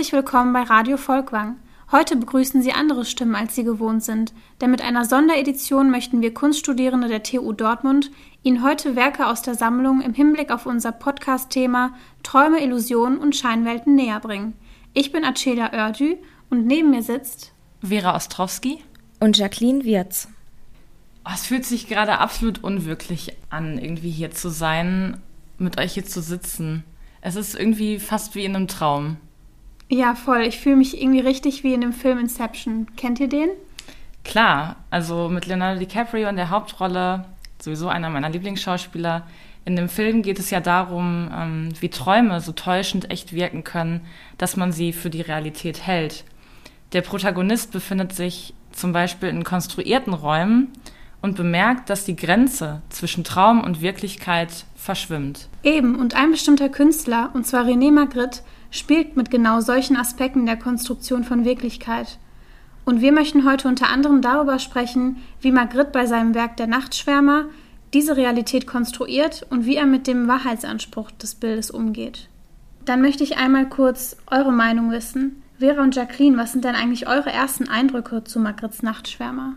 Herzlich willkommen bei Radio Volkwang. Heute begrüßen Sie andere Stimmen, als Sie gewohnt sind, denn mit einer Sonderedition möchten wir Kunststudierende der TU Dortmund Ihnen heute Werke aus der Sammlung im Hinblick auf unser Podcast-Thema Träume, Illusionen und Scheinwelten näher bringen. Ich bin Acela Oerdü und neben mir sitzt Vera Ostrowski und Jacqueline Wirz. Oh, es fühlt sich gerade absolut unwirklich an, irgendwie hier zu sein, mit euch hier zu sitzen. Es ist irgendwie fast wie in einem Traum. Ja, voll. Ich fühle mich irgendwie richtig wie in dem Film Inception. Kennt ihr den? Klar, also mit Leonardo DiCaprio in der Hauptrolle, sowieso einer meiner Lieblingsschauspieler. In dem Film geht es ja darum, ähm, wie Träume so täuschend echt wirken können, dass man sie für die Realität hält. Der Protagonist befindet sich zum Beispiel in konstruierten Räumen und bemerkt, dass die Grenze zwischen Traum und Wirklichkeit verschwimmt. Eben, und ein bestimmter Künstler, und zwar René Magritte, spielt mit genau solchen Aspekten der Konstruktion von Wirklichkeit. Und wir möchten heute unter anderem darüber sprechen, wie Magritte bei seinem Werk Der Nachtschwärmer diese Realität konstruiert und wie er mit dem Wahrheitsanspruch des Bildes umgeht. Dann möchte ich einmal kurz eure Meinung wissen. Vera und Jacqueline, was sind denn eigentlich eure ersten Eindrücke zu Magrittes Nachtschwärmer?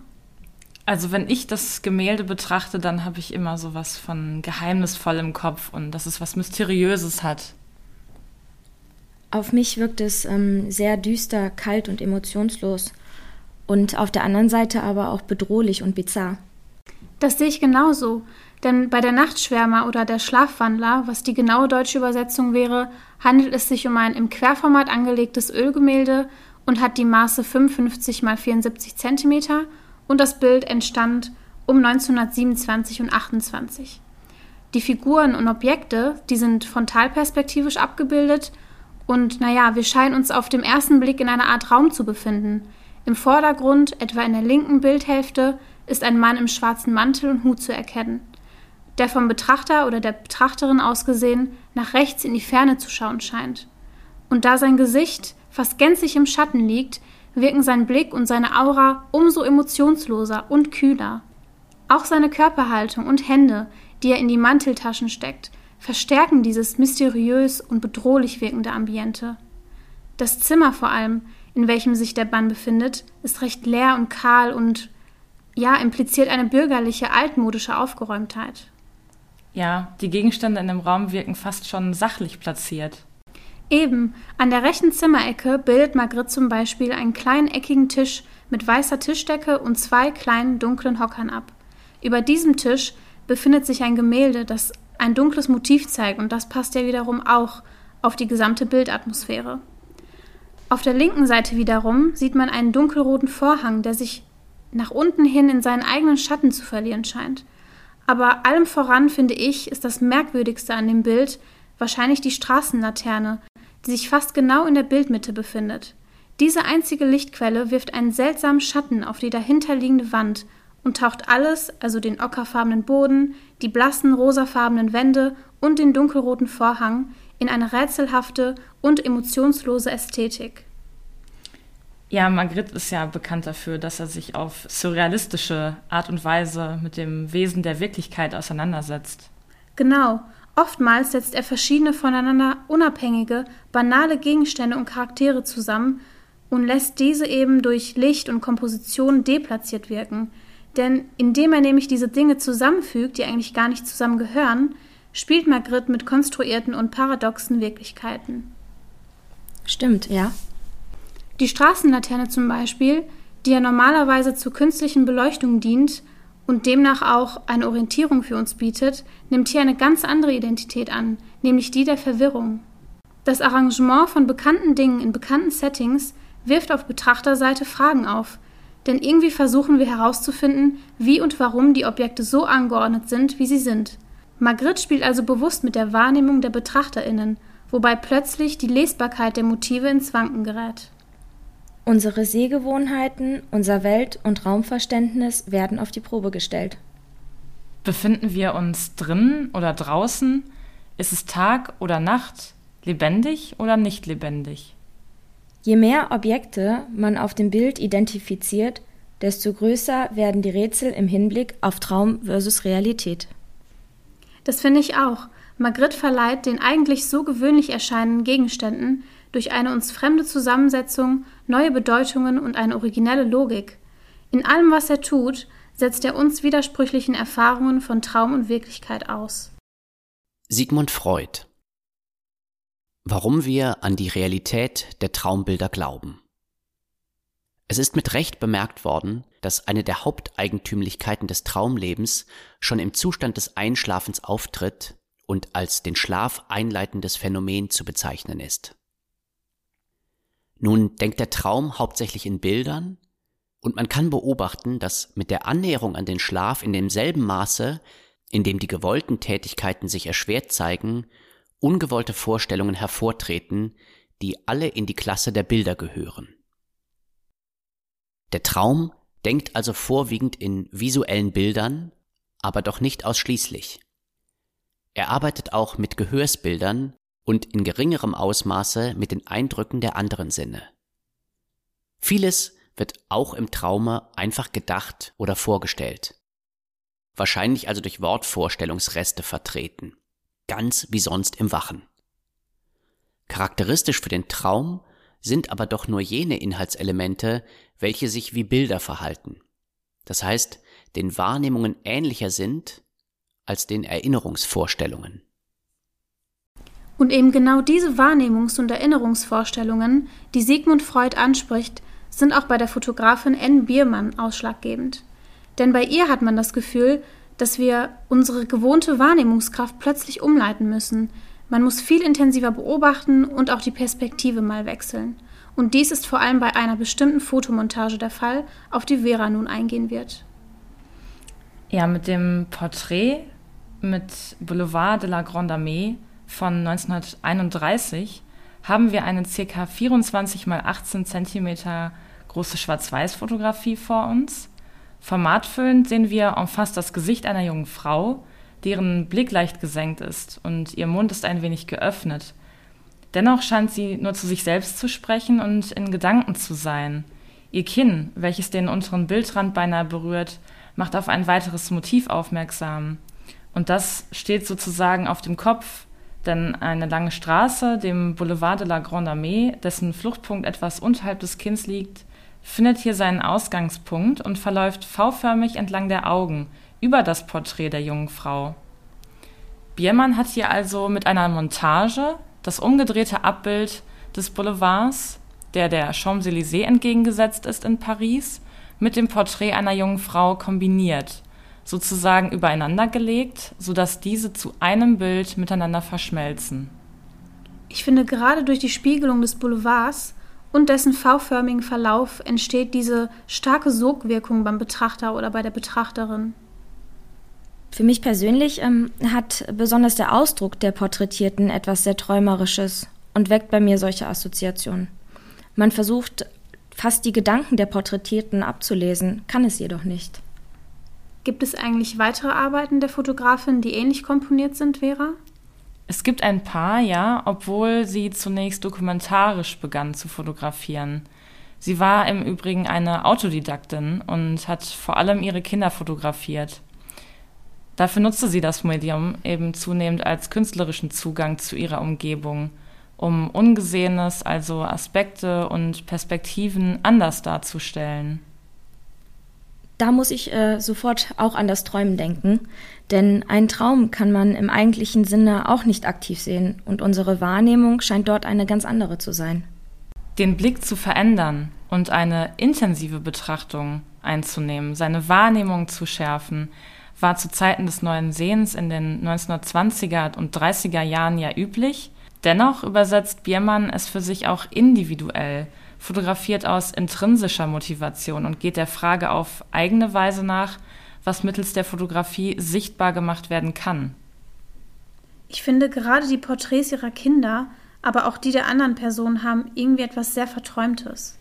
Also wenn ich das Gemälde betrachte, dann habe ich immer so was von geheimnisvoll im Kopf und dass es was Mysteriöses hat. Auf mich wirkt es ähm, sehr düster, kalt und emotionslos und auf der anderen Seite aber auch bedrohlich und bizarr. Das sehe ich genauso, denn bei der Nachtschwärmer oder der Schlafwandler, was die genaue deutsche Übersetzung wäre, handelt es sich um ein im Querformat angelegtes Ölgemälde und hat die Maße 55 x 74 cm und das Bild entstand um 1927 und 28. Die Figuren und Objekte, die sind frontalperspektivisch abgebildet und naja, wir scheinen uns auf dem ersten Blick in einer Art Raum zu befinden. Im Vordergrund, etwa in der linken Bildhälfte, ist ein Mann im schwarzen Mantel und Hut zu erkennen, der vom Betrachter oder der Betrachterin aus gesehen nach rechts in die Ferne zu schauen scheint. Und da sein Gesicht fast gänzlich im Schatten liegt, wirken sein Blick und seine Aura umso emotionsloser und kühler. Auch seine Körperhaltung und Hände, die er in die Manteltaschen steckt, verstärken dieses mysteriös und bedrohlich wirkende Ambiente. Das Zimmer vor allem, in welchem sich der Bann befindet, ist recht leer und kahl und ja, impliziert eine bürgerliche, altmodische Aufgeräumtheit. Ja, die Gegenstände in dem Raum wirken fast schon sachlich platziert. Eben, an der rechten Zimmerecke bildet Magritte zum Beispiel einen kleinen eckigen Tisch mit weißer Tischdecke und zwei kleinen dunklen Hockern ab. Über diesem Tisch befindet sich ein Gemälde, das ein dunkles Motiv zeigt und das passt ja wiederum auch auf die gesamte Bildatmosphäre. Auf der linken Seite wiederum sieht man einen dunkelroten Vorhang, der sich nach unten hin in seinen eigenen Schatten zu verlieren scheint. Aber allem voran finde ich, ist das Merkwürdigste an dem Bild wahrscheinlich die Straßenlaterne, die sich fast genau in der Bildmitte befindet. Diese einzige Lichtquelle wirft einen seltsamen Schatten auf die dahinterliegende Wand und taucht alles, also den ockerfarbenen Boden, die blassen rosafarbenen Wände und den dunkelroten Vorhang, in eine rätselhafte und emotionslose Ästhetik. Ja, Magritte ist ja bekannt dafür, dass er sich auf surrealistische Art und Weise mit dem Wesen der Wirklichkeit auseinandersetzt. Genau, Oftmals setzt er verschiedene voneinander unabhängige, banale Gegenstände und Charaktere zusammen und lässt diese eben durch Licht und Komposition deplatziert wirken. Denn indem er nämlich diese Dinge zusammenfügt, die eigentlich gar nicht zusammengehören, spielt Magritte mit konstruierten und paradoxen Wirklichkeiten. Stimmt, ja. Die Straßenlaterne zum Beispiel, die ja normalerweise zur künstlichen Beleuchtung dient, und demnach auch eine Orientierung für uns bietet, nimmt hier eine ganz andere Identität an, nämlich die der Verwirrung. Das Arrangement von bekannten Dingen in bekannten Settings wirft auf Betrachterseite Fragen auf, denn irgendwie versuchen wir herauszufinden, wie und warum die Objekte so angeordnet sind, wie sie sind. Magritte spielt also bewusst mit der Wahrnehmung der BetrachterInnen, wobei plötzlich die Lesbarkeit der Motive ins Wanken gerät. Unsere Sehgewohnheiten, unser Welt- und Raumverständnis werden auf die Probe gestellt. Befinden wir uns drinnen oder draußen? Ist es Tag oder Nacht? Lebendig oder nicht lebendig? Je mehr Objekte man auf dem Bild identifiziert, desto größer werden die Rätsel im Hinblick auf Traum versus Realität. Das finde ich auch. Magritte verleiht den eigentlich so gewöhnlich erscheinenden Gegenständen durch eine uns fremde Zusammensetzung, neue Bedeutungen und eine originelle Logik. In allem, was er tut, setzt er uns widersprüchlichen Erfahrungen von Traum und Wirklichkeit aus. Sigmund Freud Warum wir an die Realität der Traumbilder glauben. Es ist mit Recht bemerkt worden, dass eine der Haupteigentümlichkeiten des Traumlebens schon im Zustand des Einschlafens auftritt und als den Schlaf einleitendes Phänomen zu bezeichnen ist. Nun denkt der Traum hauptsächlich in Bildern, und man kann beobachten, dass mit der Annäherung an den Schlaf in demselben Maße, in dem die gewollten Tätigkeiten sich erschwert zeigen, ungewollte Vorstellungen hervortreten, die alle in die Klasse der Bilder gehören. Der Traum denkt also vorwiegend in visuellen Bildern, aber doch nicht ausschließlich. Er arbeitet auch mit Gehörsbildern und in geringerem Ausmaße mit den Eindrücken der anderen Sinne. Vieles wird auch im Traume einfach gedacht oder vorgestellt. Wahrscheinlich also durch Wortvorstellungsreste vertreten, ganz wie sonst im Wachen. Charakteristisch für den Traum sind aber doch nur jene Inhaltselemente, welche sich wie Bilder verhalten. Das heißt, den Wahrnehmungen ähnlicher sind als den Erinnerungsvorstellungen. Und eben genau diese Wahrnehmungs- und Erinnerungsvorstellungen, die Sigmund Freud anspricht, sind auch bei der Fotografin N. Biermann ausschlaggebend. Denn bei ihr hat man das Gefühl, dass wir unsere gewohnte Wahrnehmungskraft plötzlich umleiten müssen. Man muss viel intensiver beobachten und auch die Perspektive mal wechseln. Und dies ist vor allem bei einer bestimmten Fotomontage der Fall, auf die Vera nun eingehen wird. Ja, mit dem Porträt mit Boulevard de la Grande Armée von 1931 haben wir eine ca. 24 x 18 cm große Schwarz-Weiß-Fotografie vor uns. Formatfüllend sehen wir face das Gesicht einer jungen Frau, deren Blick leicht gesenkt ist und ihr Mund ist ein wenig geöffnet. Dennoch scheint sie nur zu sich selbst zu sprechen und in Gedanken zu sein. Ihr Kinn, welches den unteren Bildrand beinahe berührt, macht auf ein weiteres Motiv aufmerksam. Und das steht sozusagen auf dem Kopf, denn eine lange Straße, dem Boulevard de la Grande Armée, dessen Fluchtpunkt etwas unterhalb des Kinns liegt, findet hier seinen Ausgangspunkt und verläuft V-förmig entlang der Augen über das Porträt der jungen Frau. Biermann hat hier also mit einer Montage das umgedrehte Abbild des Boulevards, der der Champs-Élysées entgegengesetzt ist in Paris, mit dem Porträt einer jungen Frau kombiniert, sozusagen übereinander gelegt, sodass diese zu einem Bild miteinander verschmelzen. Ich finde, gerade durch die Spiegelung des Boulevards und dessen V-förmigen Verlauf entsteht diese starke Sogwirkung beim Betrachter oder bei der Betrachterin. Für mich persönlich ähm, hat besonders der Ausdruck der Porträtierten etwas sehr Träumerisches und weckt bei mir solche Assoziationen. Man versucht fast die Gedanken der Porträtierten abzulesen, kann es jedoch nicht. Gibt es eigentlich weitere Arbeiten der Fotografin, die ähnlich komponiert sind, Vera? Es gibt ein paar, ja, obwohl sie zunächst dokumentarisch begann zu fotografieren. Sie war im Übrigen eine Autodidaktin und hat vor allem ihre Kinder fotografiert. Dafür nutzte sie das Medium eben zunehmend als künstlerischen Zugang zu ihrer Umgebung, um Ungesehenes, also Aspekte und Perspektiven anders darzustellen. Da muss ich äh, sofort auch an das Träumen denken, denn einen Traum kann man im eigentlichen Sinne auch nicht aktiv sehen und unsere Wahrnehmung scheint dort eine ganz andere zu sein. Den Blick zu verändern und eine intensive Betrachtung einzunehmen, seine Wahrnehmung zu schärfen, war zu Zeiten des neuen Sehens in den 1920er und 30er Jahren ja üblich. Dennoch übersetzt Biermann es für sich auch individuell, fotografiert aus intrinsischer Motivation und geht der Frage auf eigene Weise nach, was mittels der Fotografie sichtbar gemacht werden kann. Ich finde gerade die Porträts ihrer Kinder, aber auch die der anderen Personen haben irgendwie etwas sehr Verträumtes.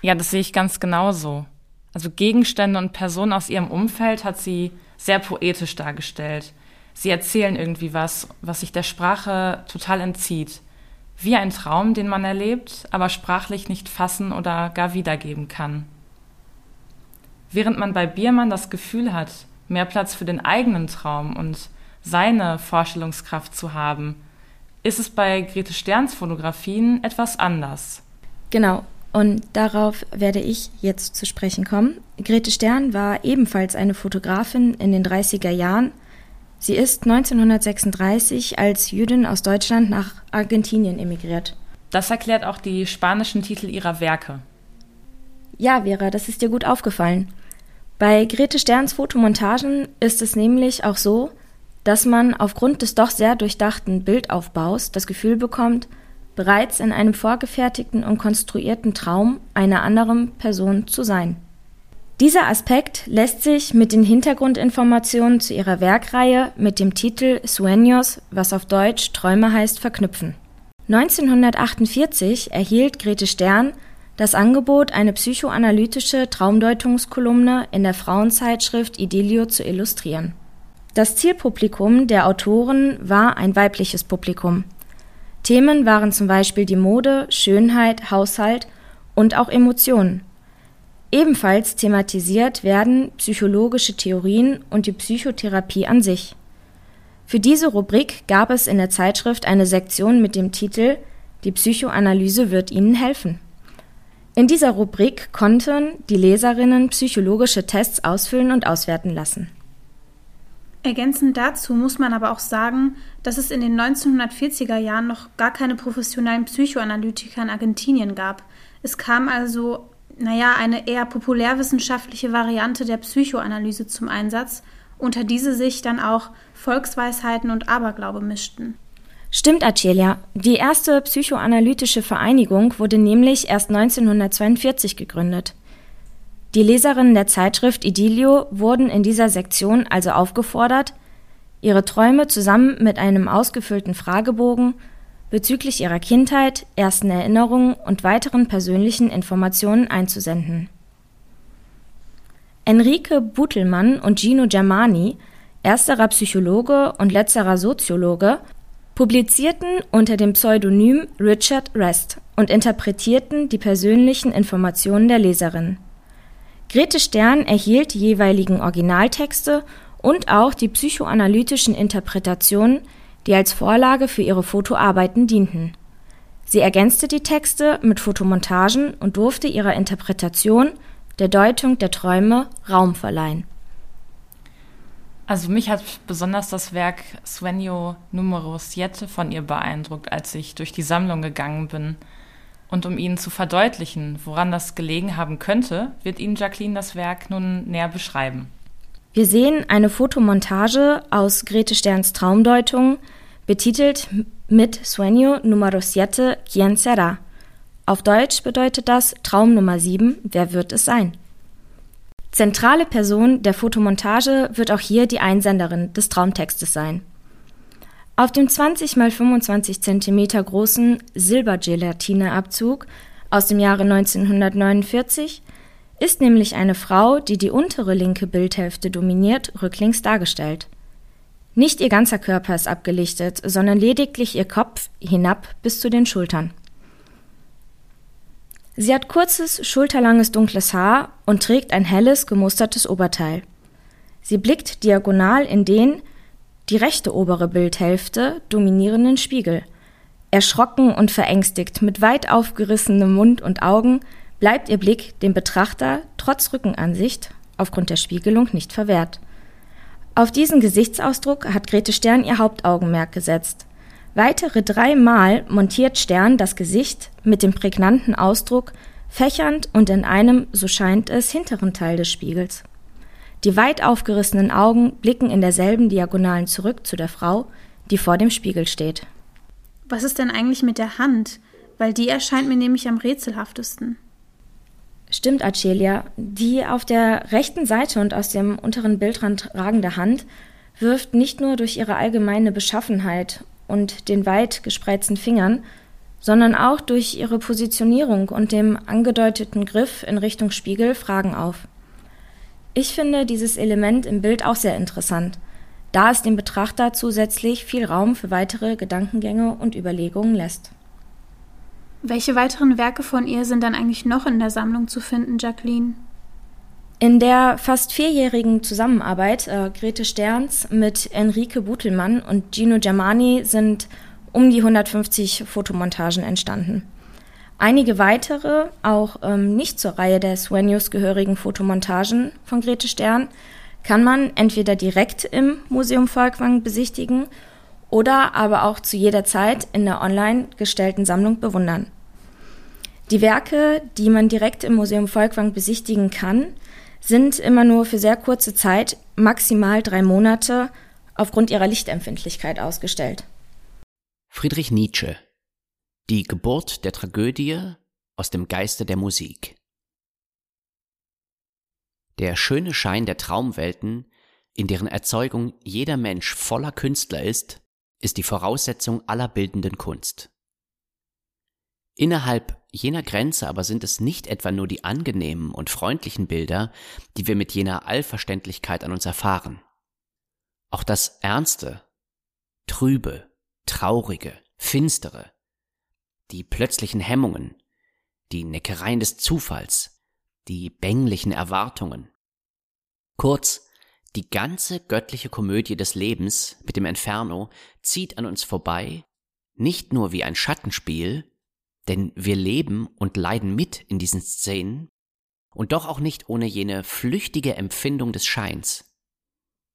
Ja, das sehe ich ganz genauso. Also Gegenstände und Personen aus ihrem Umfeld hat sie sehr poetisch dargestellt. Sie erzählen irgendwie was, was sich der Sprache total entzieht. Wie ein Traum, den man erlebt, aber sprachlich nicht fassen oder gar wiedergeben kann. Während man bei Biermann das Gefühl hat, mehr Platz für den eigenen Traum und seine Vorstellungskraft zu haben, ist es bei Grete Sterns Fotografien etwas anders. Genau, und darauf werde ich jetzt zu sprechen kommen. Grete Stern war ebenfalls eine Fotografin in den 30er Jahren. Sie ist 1936 als Jüdin aus Deutschland nach Argentinien emigriert. Das erklärt auch die spanischen Titel ihrer Werke. Ja, Vera, das ist dir gut aufgefallen. Bei Grete Sterns Fotomontagen ist es nämlich auch so, dass man aufgrund des doch sehr durchdachten Bildaufbaus das Gefühl bekommt, bereits in einem vorgefertigten und konstruierten Traum einer anderen Person zu sein. Dieser Aspekt lässt sich mit den Hintergrundinformationen zu ihrer Werkreihe mit dem Titel Sueños, was auf Deutsch Träume heißt, verknüpfen. 1948 erhielt Grete Stern das Angebot, eine psychoanalytische Traumdeutungskolumne in der Frauenzeitschrift Idilio zu illustrieren. Das Zielpublikum der Autoren war ein weibliches Publikum. Themen waren zum Beispiel die Mode, Schönheit, Haushalt und auch Emotionen. Ebenfalls thematisiert werden psychologische Theorien und die Psychotherapie an sich. Für diese Rubrik gab es in der Zeitschrift eine Sektion mit dem Titel Die Psychoanalyse wird Ihnen helfen. In dieser Rubrik konnten die Leserinnen psychologische Tests ausfüllen und auswerten lassen. Ergänzend dazu muss man aber auch sagen, dass es in den 1940er Jahren noch gar keine professionellen Psychoanalytiker in Argentinien gab. Es kam also, naja, eine eher populärwissenschaftliche Variante der Psychoanalyse zum Einsatz, unter diese sich dann auch Volksweisheiten und Aberglaube mischten. Stimmt, Acelia. Die erste psychoanalytische Vereinigung wurde nämlich erst 1942 gegründet. Die Leserinnen der Zeitschrift Idilio wurden in dieser Sektion also aufgefordert, ihre Träume zusammen mit einem ausgefüllten Fragebogen bezüglich ihrer Kindheit, ersten Erinnerungen und weiteren persönlichen Informationen einzusenden. Enrique Butelmann und Gino Germani, ersterer Psychologe und letzterer Soziologe, publizierten unter dem Pseudonym Richard Rest und interpretierten die persönlichen Informationen der Leserin. Grete Stern erhielt die jeweiligen Originaltexte und auch die psychoanalytischen Interpretationen, die als Vorlage für ihre Fotoarbeiten dienten. Sie ergänzte die Texte mit Fotomontagen und durfte ihrer Interpretation, der Deutung der Träume Raum verleihen. Also mich hat besonders das Werk Sueño Numero Siete von ihr beeindruckt, als ich durch die Sammlung gegangen bin. Und um Ihnen zu verdeutlichen, woran das gelegen haben könnte, wird Ihnen Jacqueline das Werk nun näher beschreiben. Wir sehen eine Fotomontage aus Grete Sterns Traumdeutung, betitelt mit Sueño número siete, ¿quién será? Auf Deutsch bedeutet das Traum Nummer 7, wer wird es sein? Zentrale Person der Fotomontage wird auch hier die Einsenderin des Traumtextes sein. Auf dem 20 x 25 cm großen Silbergelatineabzug aus dem Jahre 1949 ist nämlich eine Frau, die die untere linke Bildhälfte dominiert, rücklings dargestellt. Nicht ihr ganzer Körper ist abgelichtet, sondern lediglich ihr Kopf hinab bis zu den Schultern. Sie hat kurzes, schulterlanges dunkles Haar und trägt ein helles, gemustertes Oberteil. Sie blickt diagonal in den, die rechte obere Bildhälfte dominierenden Spiegel. Erschrocken und verängstigt, mit weit aufgerissenem Mund und Augen, bleibt ihr Blick dem Betrachter trotz Rückenansicht aufgrund der Spiegelung nicht verwehrt. Auf diesen Gesichtsausdruck hat Grete Stern ihr Hauptaugenmerk gesetzt. Weitere dreimal montiert Stern das Gesicht mit dem prägnanten Ausdruck fächernd und in einem, so scheint es, hinteren Teil des Spiegels. Die weit aufgerissenen Augen blicken in derselben Diagonalen zurück zu der Frau, die vor dem Spiegel steht. Was ist denn eigentlich mit der Hand? Weil die erscheint mir nämlich am rätselhaftesten. Stimmt, Acelia. Die auf der rechten Seite und aus dem unteren Bildrand ragende Hand wirft nicht nur durch ihre allgemeine Beschaffenheit und den weit gespreizten Fingern, sondern auch durch ihre Positionierung und dem angedeuteten Griff in Richtung Spiegel Fragen auf. Ich finde dieses Element im Bild auch sehr interessant, da es dem Betrachter zusätzlich viel Raum für weitere Gedankengänge und Überlegungen lässt. Welche weiteren Werke von ihr sind dann eigentlich noch in der Sammlung zu finden, Jacqueline? In der fast vierjährigen Zusammenarbeit äh, Grete Sterns mit Enrique Butelmann und Gino Germani sind um die 150 Fotomontagen entstanden. Einige weitere, auch ähm, nicht zur Reihe der Swen gehörigen Fotomontagen von Grete Stern, kann man entweder direkt im Museum Volkwang besichtigen oder aber auch zu jeder Zeit in der online gestellten Sammlung bewundern. Die Werke, die man direkt im Museum Volkwang besichtigen kann, sind immer nur für sehr kurze Zeit, maximal drei Monate, aufgrund ihrer Lichtempfindlichkeit ausgestellt. Friedrich Nietzsche Die Geburt der Tragödie aus dem Geiste der Musik Der schöne Schein der Traumwelten, in deren Erzeugung jeder Mensch voller Künstler ist, ist die Voraussetzung aller bildenden Kunst. Innerhalb jener Grenze aber sind es nicht etwa nur die angenehmen und freundlichen Bilder, die wir mit jener Allverständlichkeit an uns erfahren. Auch das Ernste, Trübe, Traurige, Finstere, die plötzlichen Hemmungen, die Neckereien des Zufalls, die bänglichen Erwartungen. Kurz, die ganze göttliche Komödie des Lebens mit dem Inferno zieht an uns vorbei, nicht nur wie ein Schattenspiel, denn wir leben und leiden mit in diesen Szenen, und doch auch nicht ohne jene flüchtige Empfindung des Scheins.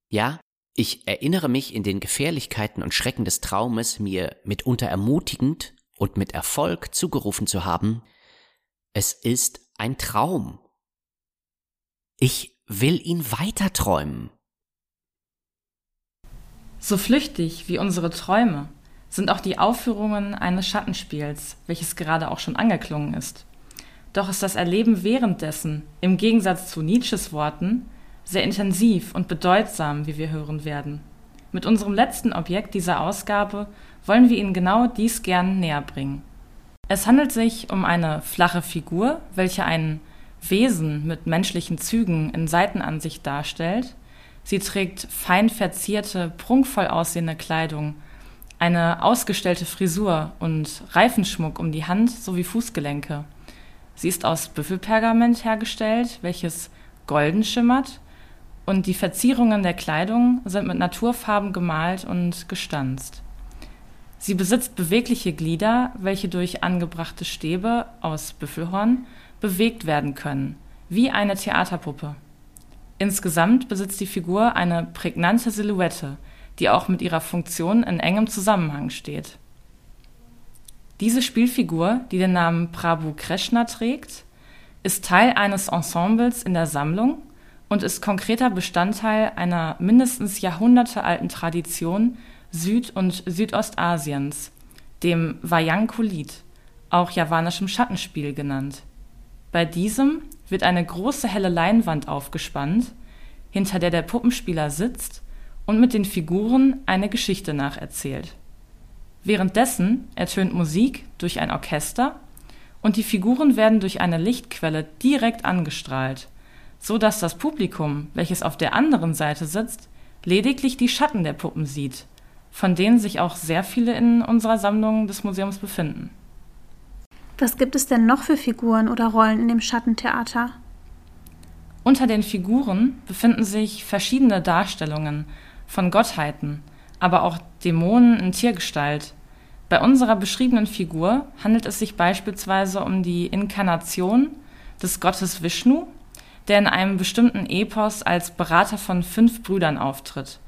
Ja, ich erinnere mich in den Gefährlichkeiten und Schrecken des Traumes mir mitunter ermutigend und mit Erfolg zugerufen zu haben, es ist ein Traum. Ich will ihn weiter träumen. So flüchtig wie unsere Träume sind auch die Aufführungen eines Schattenspiels, welches gerade auch schon angeklungen ist. Doch ist das Erleben währenddessen, im Gegensatz zu Nietzsches Worten, sehr intensiv und bedeutsam, wie wir hören werden. Mit unserem letzten Objekt dieser Ausgabe wollen wir Ihnen genau dies gern näher bringen. Es handelt sich um eine flache Figur, welche ein Wesen mit menschlichen Zügen in Seitenansicht darstellt. Sie trägt fein verzierte, prunkvoll aussehende Kleidung eine ausgestellte Frisur und Reifenschmuck um die Hand sowie Fußgelenke. Sie ist aus Büffelpergament hergestellt, welches golden schimmert, und die Verzierungen der Kleidung sind mit Naturfarben gemalt und gestanzt. Sie besitzt bewegliche Glieder, welche durch angebrachte Stäbe aus Büffelhorn bewegt werden können, wie eine Theaterpuppe. Insgesamt besitzt die Figur eine prägnante Silhouette, die auch mit ihrer Funktion in engem Zusammenhang steht. Diese Spielfigur, die den Namen Prabhu Krishna trägt, ist Teil eines Ensembles in der Sammlung und ist konkreter Bestandteil einer mindestens jahrhundertealten Tradition Süd- und Südostasiens, dem Wayang Kulit, auch javanischem Schattenspiel genannt. Bei diesem wird eine große helle Leinwand aufgespannt, hinter der der Puppenspieler sitzt und mit den Figuren eine Geschichte nacherzählt. Währenddessen ertönt Musik durch ein Orchester und die Figuren werden durch eine Lichtquelle direkt angestrahlt, so dass das Publikum, welches auf der anderen Seite sitzt, lediglich die Schatten der Puppen sieht, von denen sich auch sehr viele in unserer Sammlung des Museums befinden. Was gibt es denn noch für Figuren oder Rollen in dem Schattentheater? Unter den Figuren befinden sich verschiedene Darstellungen von Gottheiten, aber auch Dämonen in Tiergestalt. Bei unserer beschriebenen Figur handelt es sich beispielsweise um die Inkarnation des Gottes Vishnu, der in einem bestimmten Epos als Berater von fünf Brüdern auftritt.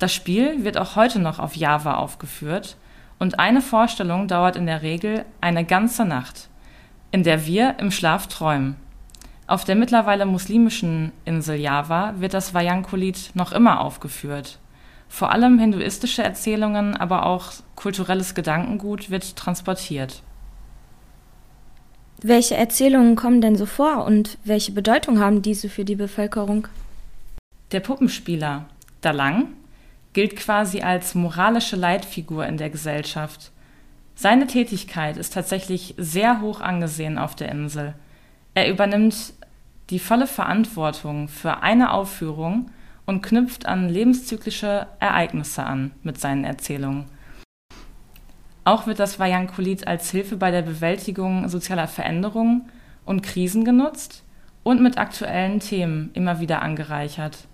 Das Spiel wird auch heute noch auf Java aufgeführt und eine Vorstellung dauert in der Regel eine ganze Nacht, in der wir im Schlaf träumen. Auf der mittlerweile muslimischen Insel Java wird das Vayankolit noch immer aufgeführt. Vor allem hinduistische Erzählungen, aber auch kulturelles Gedankengut wird transportiert. Welche Erzählungen kommen denn so vor und welche Bedeutung haben diese für die Bevölkerung? Der Puppenspieler Dalang gilt quasi als moralische Leitfigur in der Gesellschaft. Seine Tätigkeit ist tatsächlich sehr hoch angesehen auf der Insel. Er übernimmt die volle Verantwortung für eine Aufführung und knüpft an lebenszyklische Ereignisse an mit seinen Erzählungen. Auch wird das Vayankulit als Hilfe bei der Bewältigung sozialer Veränderungen und Krisen genutzt und mit aktuellen Themen immer wieder angereichert.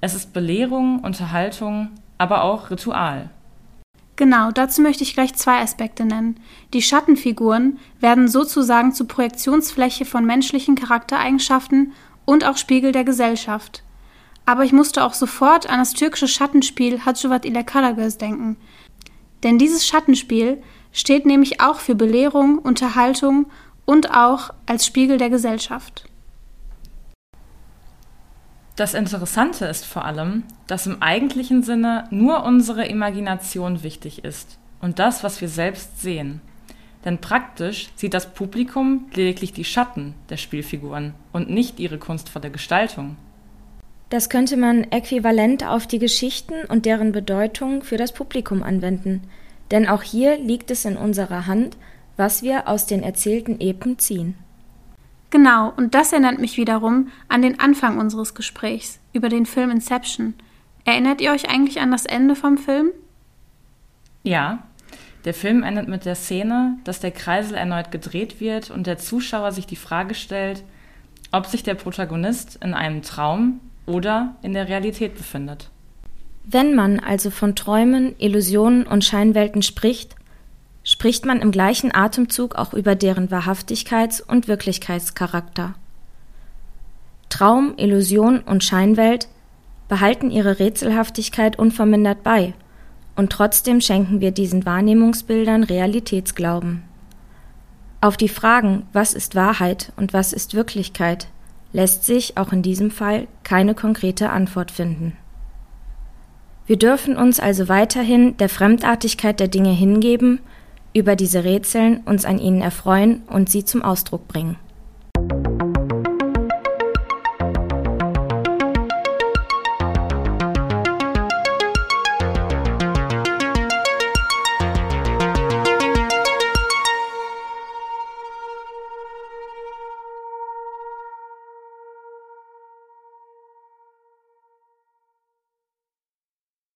Es ist Belehrung, Unterhaltung, aber auch Ritual. Genau, dazu möchte ich gleich zwei Aspekte nennen. Die Schattenfiguren werden sozusagen zur Projektionsfläche von menschlichen Charaktereigenschaften und auch Spiegel der Gesellschaft. Aber ich musste auch sofort an das türkische Schattenspiel Hacivat ile Karagöz denken. Denn dieses Schattenspiel steht nämlich auch für Belehrung, Unterhaltung und auch als Spiegel der Gesellschaft. Das Interessante ist vor allem, dass im eigentlichen Sinne nur unsere Imagination wichtig ist und das, was wir selbst sehen. Denn praktisch sieht das Publikum lediglich die Schatten der Spielfiguren und nicht ihre kunstvolle Gestaltung. Das könnte man äquivalent auf die Geschichten und deren Bedeutung für das Publikum anwenden, denn auch hier liegt es in unserer Hand, was wir aus den erzählten Epen ziehen. Genau, und das erinnert mich wiederum an den Anfang unseres Gesprächs über den Film Inception. Erinnert ihr euch eigentlich an das Ende vom Film? Ja, der Film endet mit der Szene, dass der Kreisel erneut gedreht wird und der Zuschauer sich die Frage stellt, ob sich der Protagonist in einem Traum oder in der Realität befindet. Wenn man also von Träumen, Illusionen und Scheinwelten spricht, spricht man im gleichen Atemzug auch über deren Wahrhaftigkeits- und Wirklichkeitscharakter. Traum, Illusion und Scheinwelt behalten ihre Rätselhaftigkeit unvermindert bei, und trotzdem schenken wir diesen Wahrnehmungsbildern Realitätsglauben. Auf die Fragen, was ist Wahrheit und was ist Wirklichkeit, lässt sich auch in diesem Fall keine konkrete Antwort finden. Wir dürfen uns also weiterhin der Fremdartigkeit der Dinge hingeben, über diese Rätseln uns an ihnen erfreuen und sie zum Ausdruck bringen.